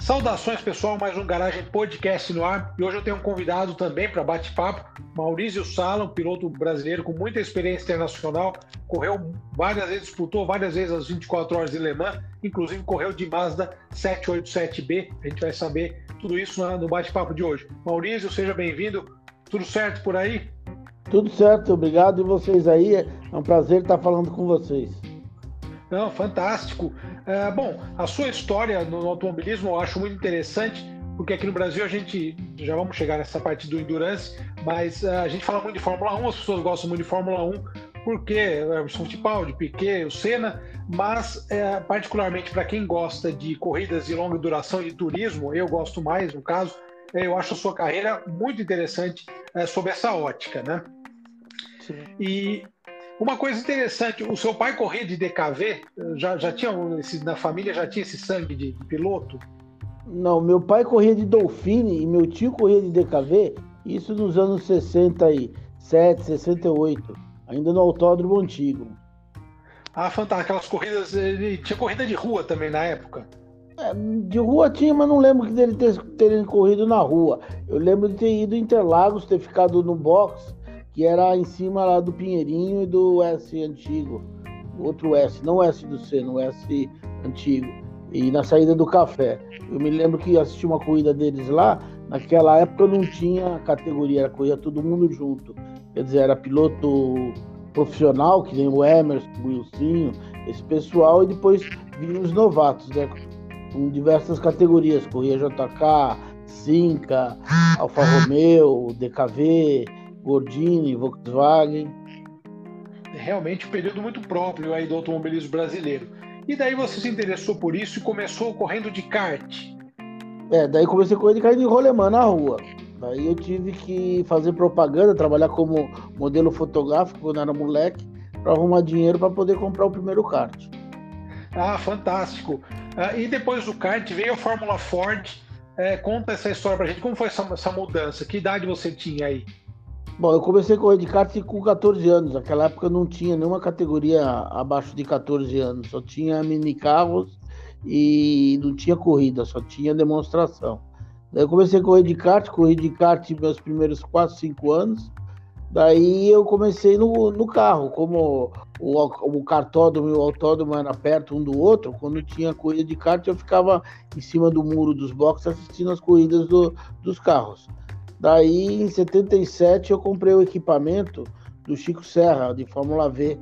Saudações, pessoal, mais um Garagem Podcast no ar. E hoje eu tenho um convidado também para bate-papo, Maurício Sala, um piloto brasileiro com muita experiência internacional, correu várias vezes, disputou várias vezes as 24 horas de Le Mans, inclusive correu de Mazda 787B. A gente vai saber tudo isso no bate-papo de hoje. Maurício, seja bem-vindo. Tudo certo por aí? Tudo certo, obrigado. E vocês aí? É um prazer estar falando com vocês. Não, fantástico. É, bom, a sua história no automobilismo eu acho muito interessante, porque aqui no Brasil a gente, já vamos chegar nessa parte do Endurance, mas é, a gente fala muito de Fórmula 1, as pessoas gostam muito de Fórmula 1, porque é o Fittipaldi, Piquet, o Senna, mas é, particularmente para quem gosta de corridas de longa duração e de turismo, eu gosto mais, no caso, é, eu acho a sua carreira muito interessante é, sob essa ótica, né? Sim. E uma coisa interessante, o seu pai corria de DKV? Já, já tinha esse, na família já tinha esse sangue de, de piloto? Não, meu pai corria de Dolphine e meu tio corria de DKV, isso nos anos 67, 68, ainda no autódromo antigo. Ah, fantástico. Aquelas corridas, ele tinha corrida de rua também na época? É, de rua tinha, mas não lembro dele ter, terem corrido na rua. Eu lembro de ter ido em Interlagos, ter ficado no box que era em cima lá do Pinheirinho e do S antigo. Outro S, não S do C, no S antigo. E na saída do café. Eu me lembro que assisti uma corrida deles lá, naquela época não tinha categoria, era corrida todo mundo junto. Quer dizer, era piloto profissional, que nem o Emerson, o Wilson, esse pessoal, e depois vinham os novatos, né? Com diversas categorias, corria JK, Cinca, Alfa Romeo, DKV, Gordini, Volkswagen. Realmente um período muito próprio aí do automobilismo brasileiro. E daí você se interessou por isso e começou correndo de kart? É, daí comecei a correr de kart em rolemã na rua. Daí eu tive que fazer propaganda, trabalhar como modelo fotográfico quando era moleque, para arrumar dinheiro para poder comprar o primeiro kart. Ah, fantástico. Ah, e depois do kart veio a Fórmula Ford. É, conta essa história pra gente. Como foi essa, essa mudança? Que idade você tinha aí? Bom, eu comecei a correr de kart com 14 anos. Naquela época não tinha nenhuma categoria abaixo de 14 anos. Só tinha mini carros e não tinha corrida, só tinha demonstração. Daí eu comecei a correr de kart, corri de kart meus primeiros 4, 5 anos. Daí eu comecei no, no carro, como o, o cartódromo e o autódromo eram perto um do outro, quando tinha corrida de kart eu ficava em cima do muro dos boxes assistindo as corridas do, dos carros. Daí, em 77, eu comprei o equipamento do Chico Serra, de Fórmula V.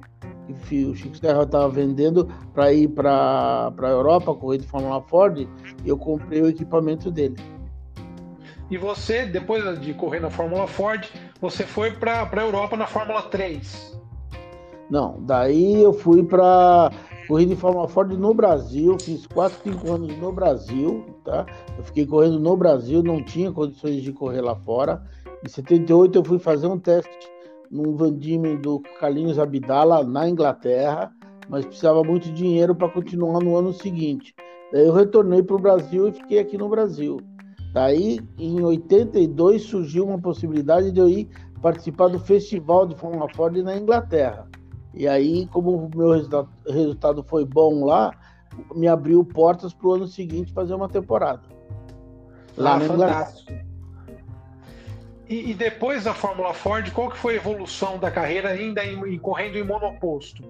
O Chico Serra estava vendendo para ir para a Europa, correr de Fórmula Ford, e eu comprei o equipamento dele. E você, depois de correr na Fórmula Ford, você foi para a Europa na Fórmula 3? Não, daí eu fui para corrida de Fórmula Ford no Brasil, fiz 4, 5 anos no Brasil, tá? Eu fiquei correndo no Brasil, não tinha condições de correr lá fora. Em 78 eu fui fazer um teste num Van Diemen do Carlinhos Abdala na Inglaterra, mas precisava muito dinheiro para continuar no ano seguinte. Daí eu retornei para o Brasil e fiquei aqui no Brasil. Daí, em 82, surgiu uma possibilidade de eu ir participar do Festival de Fórmula Ford na Inglaterra. E aí, como o meu resultado, resultado foi bom lá, me abriu portas para o ano seguinte fazer uma temporada. Lá ah, fantástico. E, e, depois da Fórmula Ford, qual que foi a evolução da carreira ainda em, em, correndo em monoposto?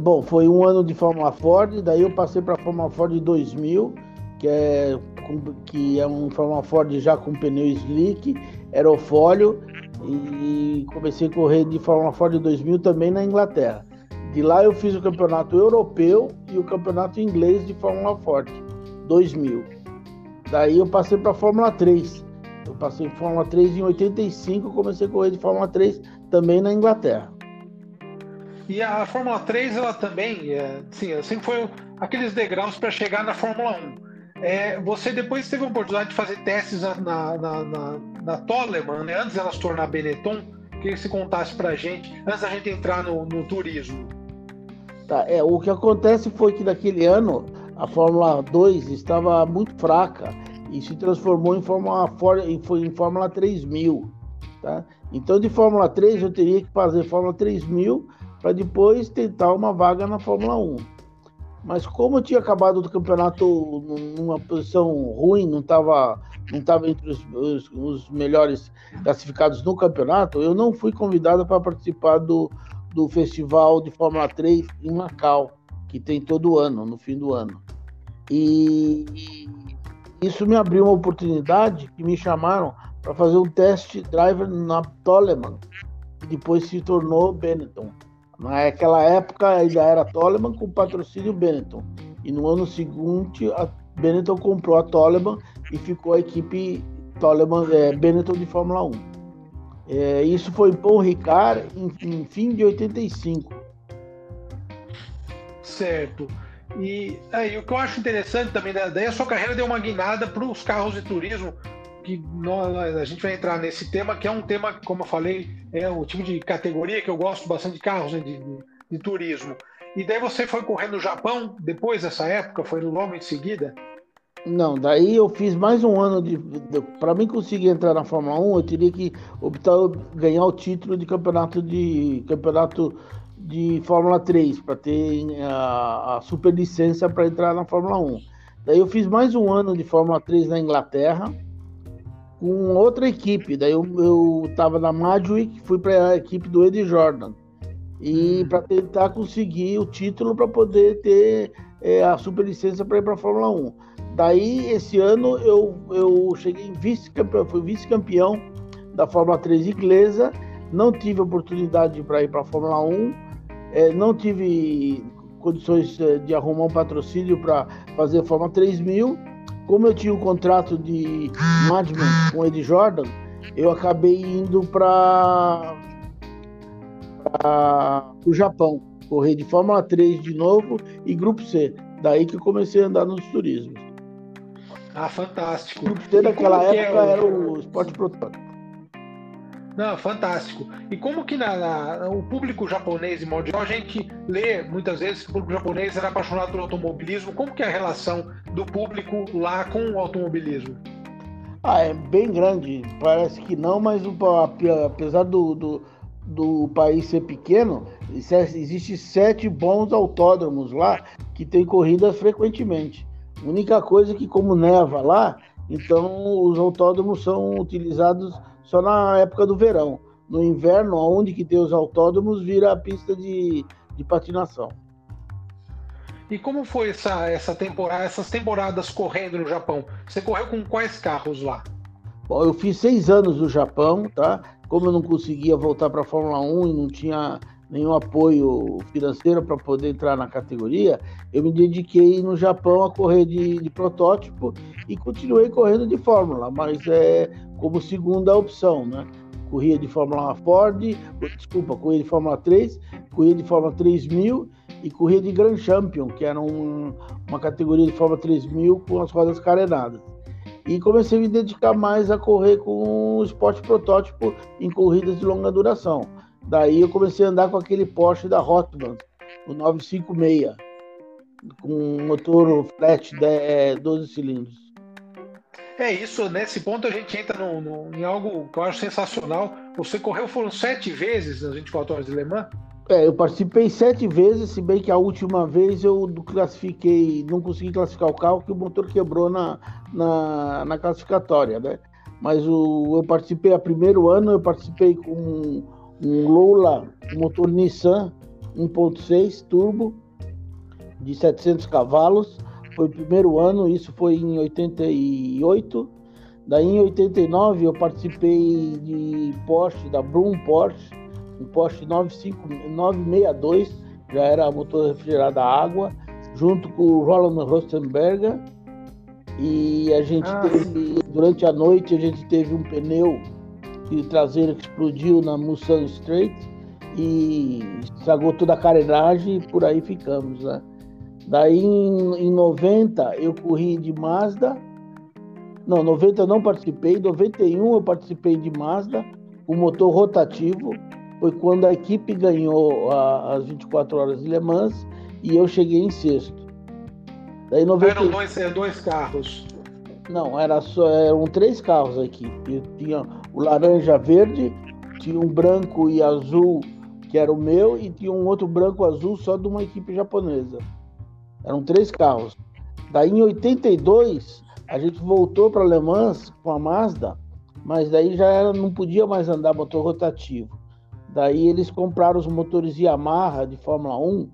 Bom, foi um ano de Fórmula Ford, daí eu passei para a Fórmula Ford 2000, que é, que é um Fórmula Ford já com pneu slick, aerofólio, e comecei a correr de Fórmula Ford 2000 também na Inglaterra. De lá eu fiz o campeonato europeu e o campeonato inglês de Fórmula Ford 2000. Daí eu passei para Fórmula 3. Eu passei Fórmula 3 em 85, comecei a correr de Fórmula 3 também na Inglaterra. E a Fórmula 3, ela também, é, sim, assim foi aqueles degraus para chegar na Fórmula 1. É, você depois teve a oportunidade de fazer testes na, na, na, na Toleman, né? antes dela se tornar Benetton. Queria que você contasse para a gente, antes da gente entrar no, no turismo. Tá, é, o que acontece foi que naquele ano a Fórmula 2 estava muito fraca e se transformou em Fórmula, em, em Fórmula 3000. Tá? Então, de Fórmula 3, eu teria que fazer Fórmula 3000 para depois tentar uma vaga na Fórmula 1. Mas como tinha acabado do campeonato numa posição ruim, não estava não tava entre os, os, os, melhores classificados no campeonato, eu não fui convidado para participar do, do festival de Fórmula 3 em Macau, que tem todo ano, no fim do ano. E, e isso me abriu uma oportunidade que me chamaram para fazer um teste driver na Toleman, que depois se tornou Benetton. Naquela época ainda era Toleman com patrocínio Benetton. E no ano seguinte a Benetton comprou a Toleman e ficou a equipe Toleman, é, Benetton de Fórmula 1. É, isso foi Paul Ricard em, em fim de 85. Certo. E aí, o que eu acho interessante também, daí a sua carreira deu uma guinada para os carros de turismo, que nós, a gente vai entrar nesse tema, que é um tema, como eu falei, é o tipo de categoria que eu gosto bastante de carros né, de, de, de, turismo. E daí você foi correr no Japão depois dessa época? Foi logo em seguida? Não, daí eu fiz mais um ano de. de para mim conseguir entrar na Fórmula 1, eu teria que optar ganhar o título de campeonato de campeonato de Fórmula 3 para ter a, a super licença para entrar na Fórmula 1. Daí eu fiz mais um ano de Fórmula 3 na Inglaterra com outra equipe. Daí eu estava na Madwick, fui para a equipe do Eddie Jordan. E hum. para tentar conseguir o título para poder ter é, a superlicença para ir para a Fórmula 1. Daí, esse ano, eu, eu cheguei vice-campeão, fui vice-campeão da Fórmula 3 inglesa, não tive oportunidade para ir para a Fórmula 1, é, não tive condições é, de arrumar um patrocínio para fazer a Fórmula 3000, como eu tinha um contrato de management com o Ed Jordan, eu acabei indo para o Japão, correr de Fórmula 3 de novo e Grupo C. Daí que eu comecei a andar nos turismos. Ah, fantástico. O Grupo C naquela é época é o... era o Esporte Protótipo. Não, fantástico. E como que na, na, o público japonês, em modo geral, a gente lê muitas vezes que o público japonês era apaixonado pelo automobilismo. Como que é a relação do público lá com o automobilismo? Ah, é bem grande. Parece que não, mas apesar do, do, do país ser pequeno, existe sete bons autódromos lá que tem corridas frequentemente. A única coisa é que como neva lá, então os autódromos são utilizados só na época do verão. No inverno, onde que tem os autódromos, vira a pista de, de patinação. E como foi essa, essa temporada, essas temporadas correndo no Japão? Você correu com quais carros lá? Bom, eu fiz seis anos no Japão, tá? Como eu não conseguia voltar para a Fórmula 1 e não tinha nenhum apoio financeiro para poder entrar na categoria, eu me dediquei no Japão a correr de, de protótipo e continuei correndo de Fórmula, mas é como segunda opção, né? Corria de Fórmula Ford, desculpa, corria de Fórmula 3, corria de Fórmula 3000 e corria de Grand Champion, que era um, uma categoria de Fórmula 3000 com as rodas carenadas. E comecei a me dedicar mais a correr com o esporte protótipo em corridas de longa duração. Daí eu comecei a andar com aquele Porsche da Hotman, o 956, com um motor flat de 12 cilindros. É isso, nesse ponto a gente entra no, no, em algo que eu acho sensacional. Você correu, foram sete vezes nas 24 horas de Le Mans? É, eu participei sete vezes, se bem que a última vez eu classifiquei, não consegui classificar o carro, que o motor quebrou na, na, na classificatória, né? Mas o, eu participei, a primeiro ano, eu participei com um Lola, motor Nissan 1.6 turbo, de 700 cavalos, foi o primeiro ano, isso foi em 88. Daí em 89 eu participei de Porsche, da Brum Porsche, um Porsche 962, já era motor refrigerado a água, junto com o Roland Rostenberger. E a gente ah, teve, durante a noite, a gente teve um pneu de traseiro que explodiu na Mustang Straight e estragou toda a carenagem e por aí ficamos, né? Daí em, em 90 eu corri de Mazda. Não, 90 eu não participei. 91 eu participei de Mazda, o motor rotativo. Foi quando a equipe ganhou a, as 24 horas de Le Mans e eu cheguei em sexto. Daí 90... Eram dois, dois carros. Não, era só, eram três carros aqui. Tinha o laranja verde, tinha um branco e azul que era o meu, e tinha um outro branco azul só de uma equipe japonesa. Eram três carros. Daí em 82 a gente voltou para Le Mans com a Mazda, mas daí já era, não podia mais andar motor rotativo. Daí eles compraram os motores Yamaha de Fórmula 1,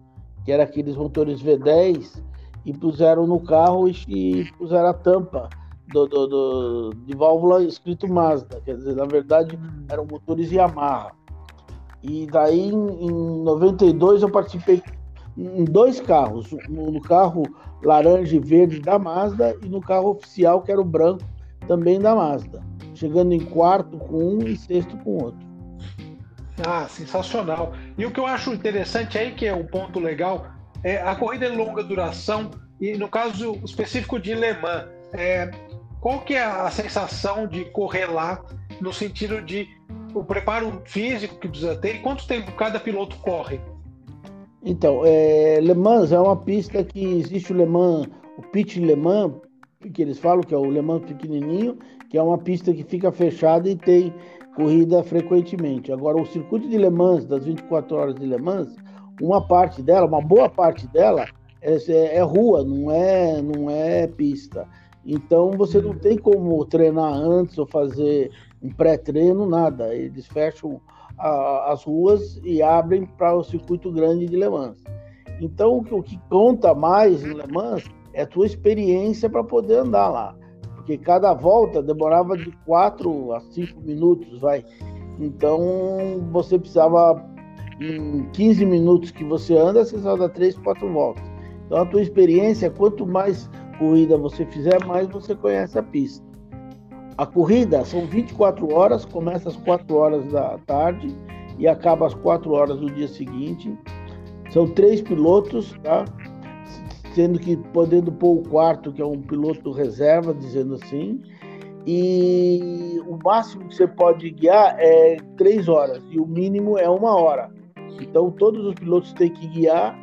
que eram aqueles motores V10, e puseram no carro e, e puseram a tampa do, do, do, de válvula escrito Mazda. Quer dizer, na verdade, eram motores Yamaha. E daí em, em 92 eu participei em dois carros, no carro laranja e verde da Mazda e no carro oficial que era o branco também da Mazda, chegando em quarto com um e sexto com outro. Ah, sensacional. E o que eu acho interessante aí, que é um ponto legal, é a corrida de longa duração, e no caso específico de Le Mans, é, qual que é a sensação de correr lá, no sentido de o preparo físico que precisa ter, e quanto tempo cada piloto corre? Então, é, Le Mans é uma pista que existe o Le Mans, o Pit Le Mans, que eles falam que é o Le Mans pequenininho, que é uma pista que fica fechada e tem corrida frequentemente. Agora, o circuito de Le Mans, das 24 horas de Le Mans, uma parte dela, uma boa parte dela, é, é, é rua, não é, não é pista. Então, você não tem como treinar antes ou fazer um pré-treino, nada. Eles fecham a, as ruas e abrem para o circuito grande de Le Mans. Então, o que, o que conta mais em Le Mans é a tua experiência para poder andar lá porque cada volta demorava de 4 a 5 minutos, vai. Então você precisava, em 15 minutos que você anda, você só dá 3, 4 voltas. Então a tua experiência, quanto mais corrida você fizer, mais você conhece a pista. A corrida são 24 horas, começa às 4 horas da tarde e acaba às 4 horas do dia seguinte. São três pilotos, tá? sendo que podendo pôr o quarto, que é um piloto reserva, dizendo assim, e o máximo que você pode guiar é três horas e o mínimo é uma hora. Então todos os pilotos têm que guiar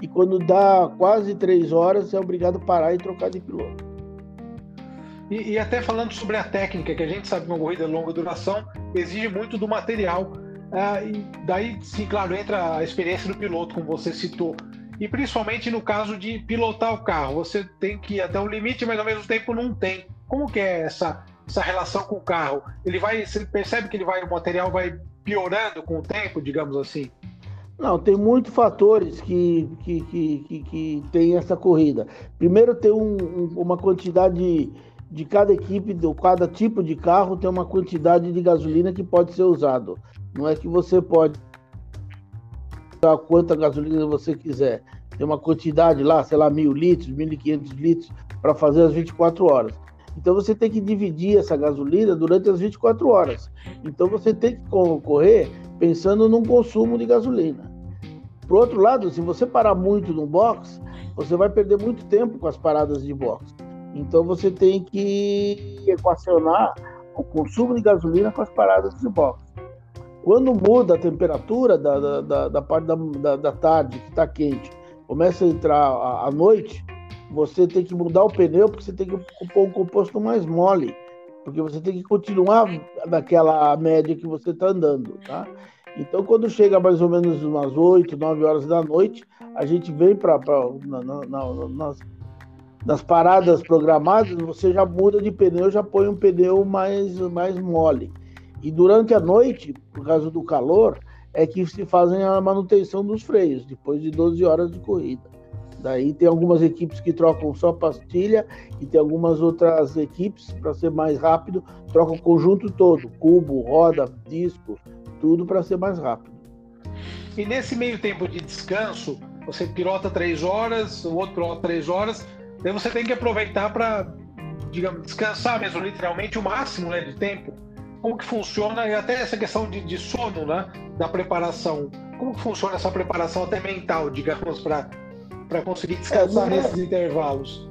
e quando dá quase três horas é obrigado a parar e trocar de piloto. E, e até falando sobre a técnica, que a gente sabe que uma corrida de longa duração exige muito do material. Ah, daí, sim, claro, entra a experiência do piloto, como você citou. E principalmente no caso de pilotar o carro, você tem que ir até um limite, mas ao mesmo tempo não tem. Como que é essa, essa relação com o carro? Ele vai, você percebe que ele vai, o material vai piorando com o tempo, digamos assim? Não, tem muitos fatores que, que, que, que, que tem essa corrida. Primeiro tem um, um, uma quantidade de cada equipe, de cada tipo de carro tem uma quantidade de gasolina que pode ser usado. Não é que você pode quanta gasolina você quiser. Tem uma quantidade lá, sei lá, mil litros, mil e quinhentos litros para fazer as 24 horas. Então você tem que dividir essa gasolina durante as 24 horas. Então você tem que correr pensando num consumo de gasolina. Por outro lado, se você parar muito no box, você vai perder muito tempo com as paradas de box. Então você tem que equacionar o consumo de gasolina com as paradas de box. Quando muda a temperatura da, da, da, da parte da, da, da, tarde, que está quente, começa a entrar à noite, você tem que mudar o pneu, porque você tem que pôr um composto mais mole, porque você tem que continuar naquela média que você está andando, tá? Então, quando chega mais ou menos umas 8, 9 horas da noite, a gente vem para na, na, na, nas, nas paradas programadas, você já muda de pneu, já põe um pneu mais, mais mole. E durante a noite, por causa do calor, é que se fazem a manutenção dos freios, depois de 12 horas de corrida. Daí tem algumas equipes que trocam só pastilha e tem algumas outras equipes, para ser mais rápido, trocam o conjunto todo, cubo, roda, disco, tudo para ser mais rápido. E nesse meio tempo de descanso, você pilota três horas, o outro pilota três horas, daí você tem que aproveitar para, digamos, descansar mesmo, literalmente, o máximo né, de tempo. Como que funciona, e até essa questão de, de sono, né, da preparação, como que funciona essa preparação até mental, digamos, para conseguir descansar é, nesses é, intervalos?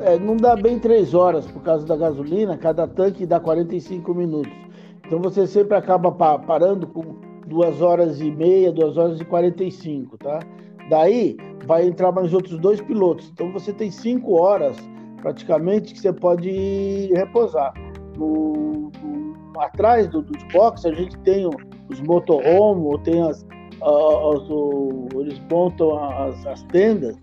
É, não dá bem três horas por causa da gasolina, cada tanque dá 45 minutos. Então você sempre acaba parando com duas horas e meia, duas horas e 45, tá? Daí vai entrar mais outros dois pilotos. Então você tem cinco horas praticamente que você pode repousar. No, atrás do, dos boxes a gente tem os motorhome, tem as, o, eles montam as, as tendas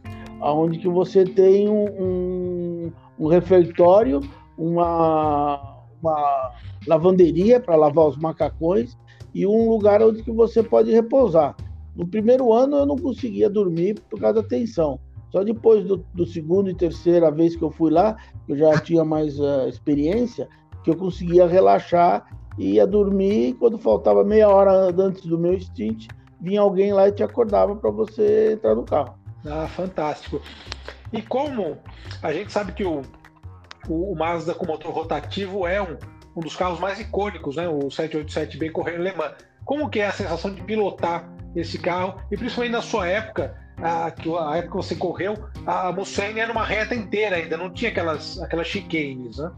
onde que você tem um, um, um refeitório, uma, uma lavanderia para lavar os macacões e um lugar onde que você pode repousar. No primeiro ano eu não conseguia dormir por causa da tensão. Só depois do, do segundo e terceira vez que eu fui lá, eu já tinha mais uh, experiência, que eu conseguia relaxar e ia dormir. Quando faltava meia hora antes do meu stint, vinha alguém lá e te acordava para você entrar no carro. Ah, fantástico. E como a gente sabe que o, o, o Mazda com motor rotativo é um, um dos carros mais icônicos, né? O 787B correndo Le Mans. Como que é a sensação de pilotar esse carro? E principalmente na sua época, a, que a época que você correu, a Mussane era uma reta inteira ainda, não tinha aquelas, aquelas chicanes, né?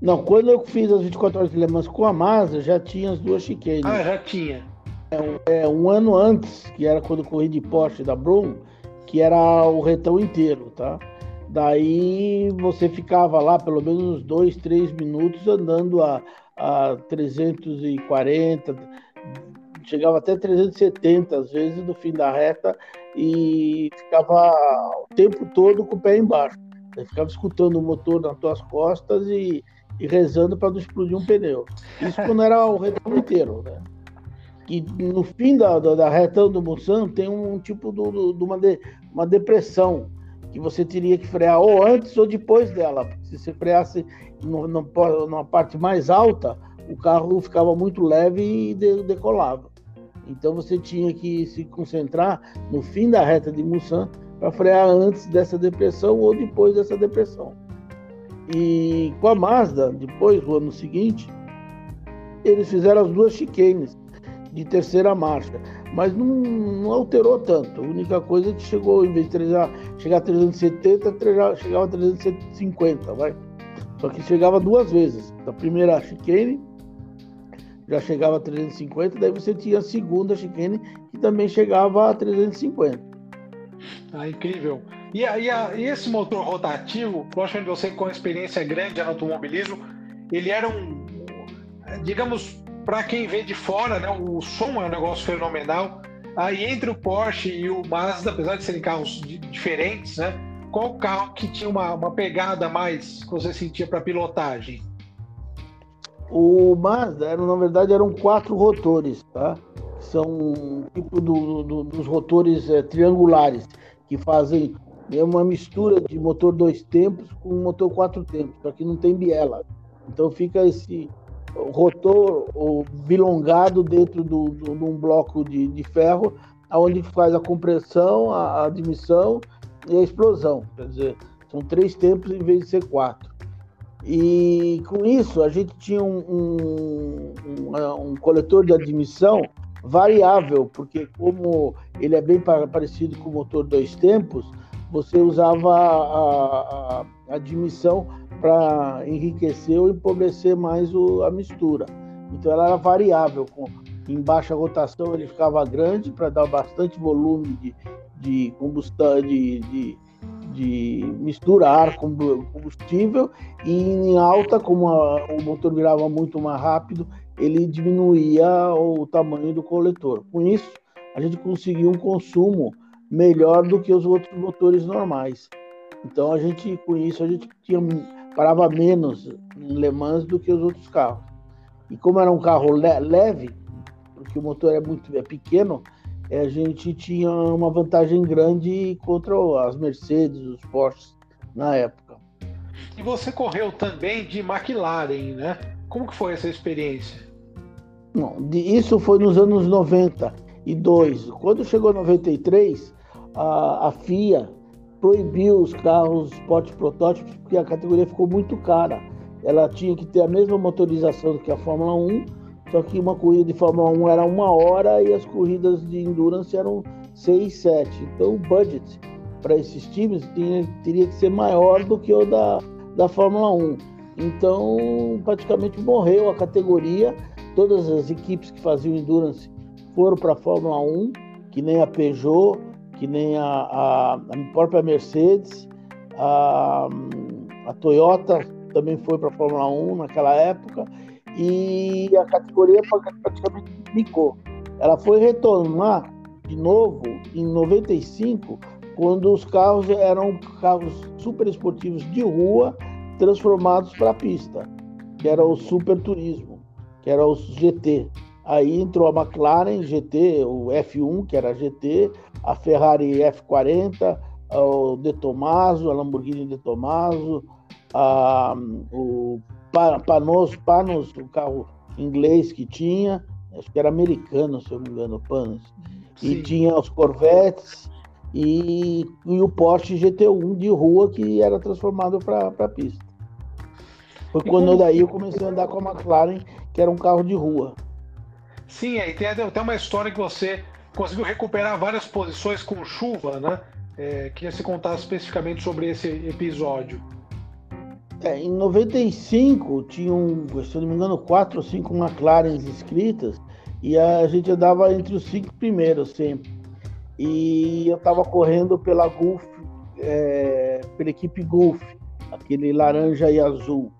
Não, quando eu fiz as 24 horas de Le Mans com a Mazda, já tinha as duas chicanes. Ah, já tinha. É um, é, um ano antes, que era quando eu corri de Porsche da Brum, que era o retão inteiro, tá? Daí você ficava lá pelo menos uns dois, três minutos andando a, a 340, chegava até 370 às vezes no fim da reta e ficava o tempo todo com o pé embaixo. Você ficava escutando o motor nas tuas costas e, e rezando para não explodir um pneu. Isso quando era o retão inteiro, né? E no fim da, da, da retão do Mulsanne tem um tipo de, de uma, de, uma depressão que você teria que frear ou antes ou depois dela. Se você freasse numa parte mais alta, o carro ficava muito leve e de, decolava. Então você tinha que se concentrar no fim da reta de Mulsanne para frear antes dessa depressão ou depois dessa depressão. E com a Mazda, depois, no ano seguinte, eles fizeram as duas chicanes de terceira marcha, mas não, não, alterou tanto. A única coisa é que chegou, em vez de chegar a 370, chegava a 350, vai. Só que chegava duas vezes. A primeira chicane já chegava a 350, daí você tinha a segunda chicane que também chegava a 350. Ah, incrível. E, a, e, a, e esse motor rotativo, logicamente você com experiência grande no automobilismo, ele era um, digamos, para quem vê de fora, né, o som é um negócio fenomenal. Aí entre o Porsche e o Mazda, apesar de serem carros diferentes, né, qual carro que tinha uma, uma pegada mais que você sentia para pilotagem? O Mazda, era, na verdade, eram quatro rotores, tá? São tipo do, do, dos rotores é, triangulares, que fazem é uma mistura de motor dois tempos com motor quatro tempos, só que não tem biela. Então fica esse rotor ou bilongado dentro de um bloco de, de ferro, onde faz a compressão, a, a admissão e a explosão. Quer dizer, são três tempos em vez de ser quatro. E com isso a gente tinha um, um, um, um coletor de admissão variável, porque como ele é bem parecido com o motor dois tempos, você usava a, a, a admissão para enriquecer ou empobrecer mais o, a mistura. Então ela era variável, com, em baixa rotação ele ficava grande para dar bastante volume de, de combustão, de, de de misturar combustível e em alta, como a, o motor virava muito mais rápido, ele diminuía o tamanho do coletor. Com isso, a gente conseguia um consumo melhor do que os outros motores normais. Então a gente com isso a gente tinha parava menos em Le Mans do que os outros carros. E como era um carro le leve, porque o motor é muito é pequeno, a gente tinha uma vantagem grande contra as Mercedes, os Porsches na época. E você correu também de McLaren, né? Como que foi essa experiência? Não, isso foi nos anos 92. Quando chegou 93, a, a FIA proibiu os carros Sport protótipos porque a categoria ficou muito cara. Ela tinha que ter a mesma motorização do que a Fórmula 1 só que uma corrida de Fórmula 1 era uma hora e as corridas de Endurance eram 6, 7. Então o budget para esses times tinha, teria que ser maior do que o da, da Fórmula 1. Então praticamente morreu a categoria. Todas as equipes que faziam Endurance foram para a Fórmula 1, que nem a Peugeot, que nem a, a, a própria Mercedes, a, a Toyota também foi para a Fórmula 1 naquela época e a categoria praticamente ficou. Ela foi retornar de novo em 95 quando os carros eram carros super esportivos de rua transformados para pista, que era o super turismo, que era o GT. Aí entrou a McLaren GT, o F1, que era GT, a Ferrari F40, o De Tomaso, a Lamborghini De Tomaso, a, o Panos, Panos, o carro inglês que tinha, acho que era americano, se eu não me engano, Panos. E tinha os Corvettes e, e o Porsche GT1 de rua que era transformado para pista. Foi quando daí eu comecei a andar com a McLaren, que era um carro de rua. Sim, aí tem até uma história que você conseguiu recuperar várias posições com chuva, né? É, queria se contar especificamente sobre esse episódio. É, em 95 tinham, se não me engano, quatro ou cinco McLarens inscritas e a gente andava entre os cinco primeiros sempre. E eu estava correndo pela Gulf, é, pela equipe Gulf, aquele laranja e azul.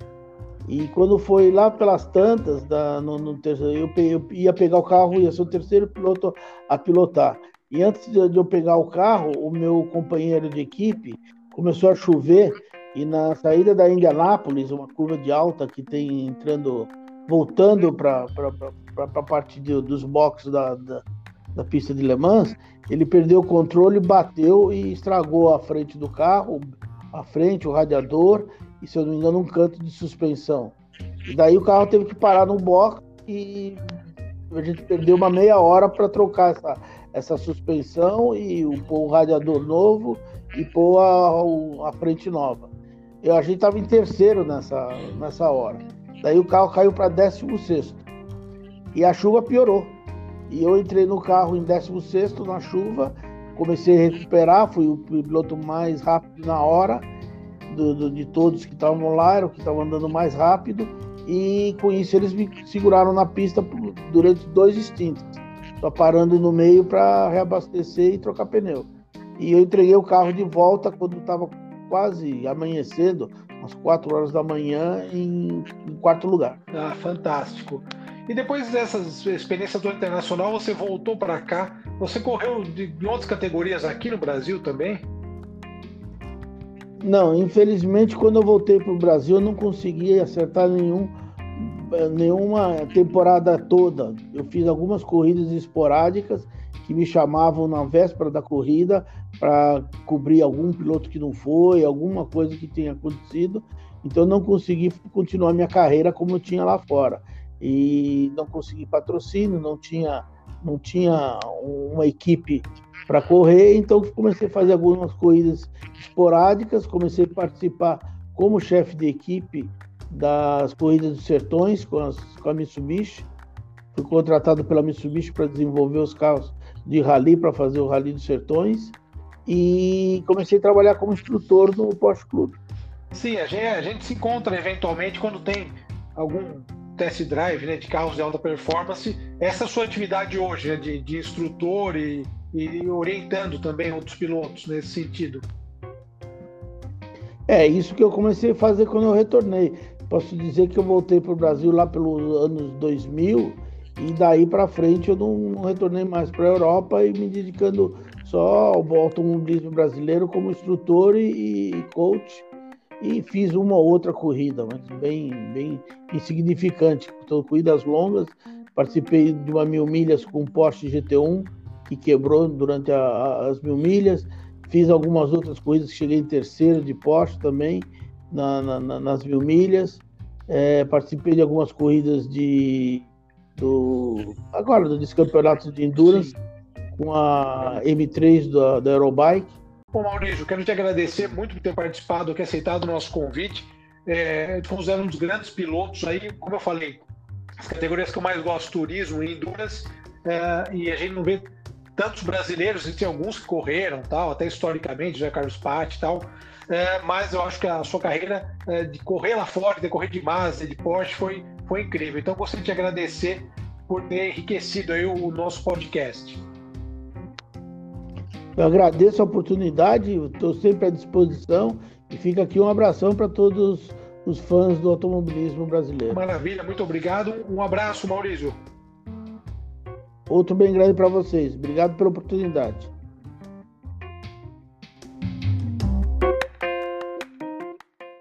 E quando foi lá pelas tantas, da, no, no terceiro, eu, eu, ia pegar o carro, ia ser o terceiro piloto a pilotar. E antes de, de eu pegar o carro, o meu companheiro de equipe começou a chover e na saída da Indianápolis, uma curva de alta que tem entrando, voltando para a parte de, dos boxes da, da, da, pista de Le Mans, ele perdeu o controle, bateu e estragou a frente do carro, a frente, o radiador e, se eu não me engano, um canto de suspensão. E daí o carro teve que parar no box e a gente perdeu uma meia hora para trocar essa, essa suspensão e pôr o radiador novo e pôr a, a frente nova. Eu, a gente estava em terceiro nessa, nessa hora. Daí o carro caiu para 16 e a chuva piorou. E eu entrei no carro em 16 na chuva, comecei a recuperar, fui o piloto mais rápido na hora do, do, de todos que estavam lá, era o que estava andando mais rápido, e com isso eles me seguraram na pista durante dois instintos, só parando no meio para reabastecer e trocar pneu. E eu entreguei o carro de volta quando estava quase amanhecendo, às quatro horas da manhã, em, em quarto lugar. Ah, fantástico. E depois dessa experiência do internacional, você voltou para cá. Você correu de, de outras categorias aqui no Brasil também? Não, infelizmente, quando eu voltei para o Brasil, eu não consegui acertar nenhum, nenhuma temporada toda. Eu fiz algumas corridas esporádicas que me chamavam na véspera da corrida para cobrir algum piloto que não foi, alguma coisa que tenha acontecido. Então, não consegui continuar minha carreira como eu tinha lá fora. E não consegui patrocínio, não tinha, não tinha uma equipe para correr, então comecei a fazer algumas corridas esporádicas, comecei a participar como chefe de equipe das corridas dos sertões com, as, com a Mitsubishi. Fui contratado pela Mitsubishi para desenvolver os carros de rally para fazer o rally dos sertões e comecei a trabalhar como instrutor no Porsche Clube. Sim, a gente, a gente se encontra eventualmente quando tem algum test drive né, de carros de alta performance. Essa sua atividade hoje, né, de, de instrutor e e orientando também outros pilotos nesse sentido. É, isso que eu comecei a fazer quando eu retornei. Posso dizer que eu voltei para o Brasil lá pelos anos 2000 e daí para frente eu não, retornei mais para a Europa e me dedicando só ao automobilismo brasileiro como instrutor e, e coach e fiz uma ou outra corrida, mas bem, bem insignificante. Então, corridas longas, participei de uma mil milhas com Porsche GT1, que quebrou durante a, a, as mil milhas. Fiz algumas outras corridas, cheguei em terceiro de Porsche também, na, na, nas mil milhas. É, participei de algumas corridas de do agora do campeonato de endurance Sim. com a M3 da, da Aerobike. Bom, Maurício, quero te agradecer muito por ter participado, ter aceitado o nosso convite. É, fomos um dos grandes pilotos aí, como eu falei, as categorias que eu mais gosto, turismo e endurance, é, e a gente não vê tantos brasileiros, e tem alguns que correram, tal, até historicamente, já Carlos Patti e tal, é, mas eu acho que a sua carreira é, de correr lá fora, de correr de Mazda, de Porsche, foi, foi incrível. Então, gostaria de agradecer por ter enriquecido aí o, o nosso podcast. Eu agradeço a oportunidade, estou sempre à disposição e fica aqui um abração para todos os fãs do automobilismo brasileiro. Maravilha, muito obrigado. Um abraço, Maurício. Outro bem grande para vocês. Obrigado pela oportunidade.